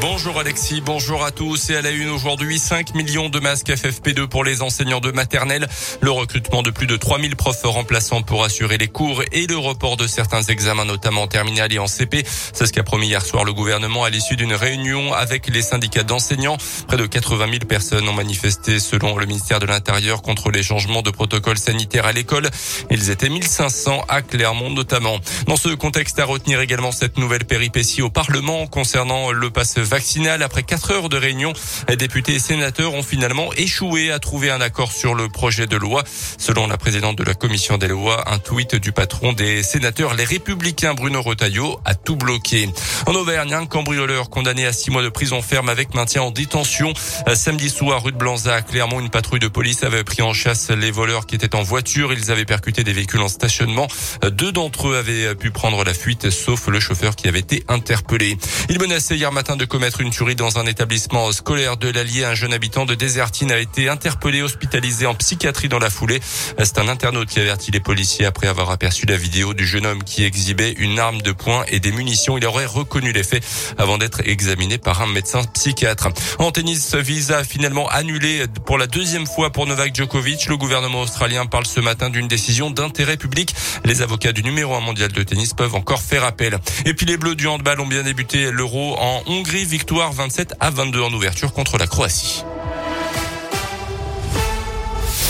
Bonjour Alexis, bonjour à tous. Et à la une aujourd'hui, 5 millions de masques FFP2 pour les enseignants de maternelle. Le recrutement de plus de 3000 profs remplaçants pour assurer les cours et le report de certains examens, notamment en terminale et en CP. C'est ce qu'a promis hier soir le gouvernement à l'issue d'une réunion avec les syndicats d'enseignants. Près de 80 000 personnes ont manifesté selon le ministère de l'Intérieur contre les changements de protocole sanitaire à l'école. Ils étaient 1500 à Clermont notamment. Dans ce contexte, à retenir également cette nouvelle péripétie au Parlement concernant le passe vaccinale. Après quatre heures de réunion, députés et sénateurs ont finalement échoué à trouver un accord sur le projet de loi. Selon la présidente de la commission des lois, un tweet du patron des sénateurs, les républicains Bruno Retailleau, a tout bloqué. En Auvergne, un cambrioleur condamné à six mois de prison ferme avec maintien en détention. Samedi soir, rue de Blanza à Clermont, une patrouille de police avait pris en chasse les voleurs qui étaient en voiture. Ils avaient percuté des véhicules en stationnement. Deux d'entre eux avaient pu prendre la fuite, sauf le chauffeur qui avait été interpellé. Il menaçait hier matin de une tuerie dans un établissement scolaire de l'Allier. Un jeune habitant de Désertine a été interpellé, hospitalisé en psychiatrie dans la foulée. C'est un internaute qui avertit les policiers après avoir aperçu la vidéo du jeune homme qui exhibait une arme de poing et des munitions. Il aurait reconnu les faits avant d'être examiné par un médecin psychiatre. En tennis, visa finalement annulé pour la deuxième fois pour Novak Djokovic. Le gouvernement australien parle ce matin d'une décision d'intérêt public. Les avocats du numéro 1 mondial de tennis peuvent encore faire appel. Et puis les Bleus du handball ont bien débuté l'Euro en Hongrie. Victoire 27 à 22 en ouverture contre la Croatie.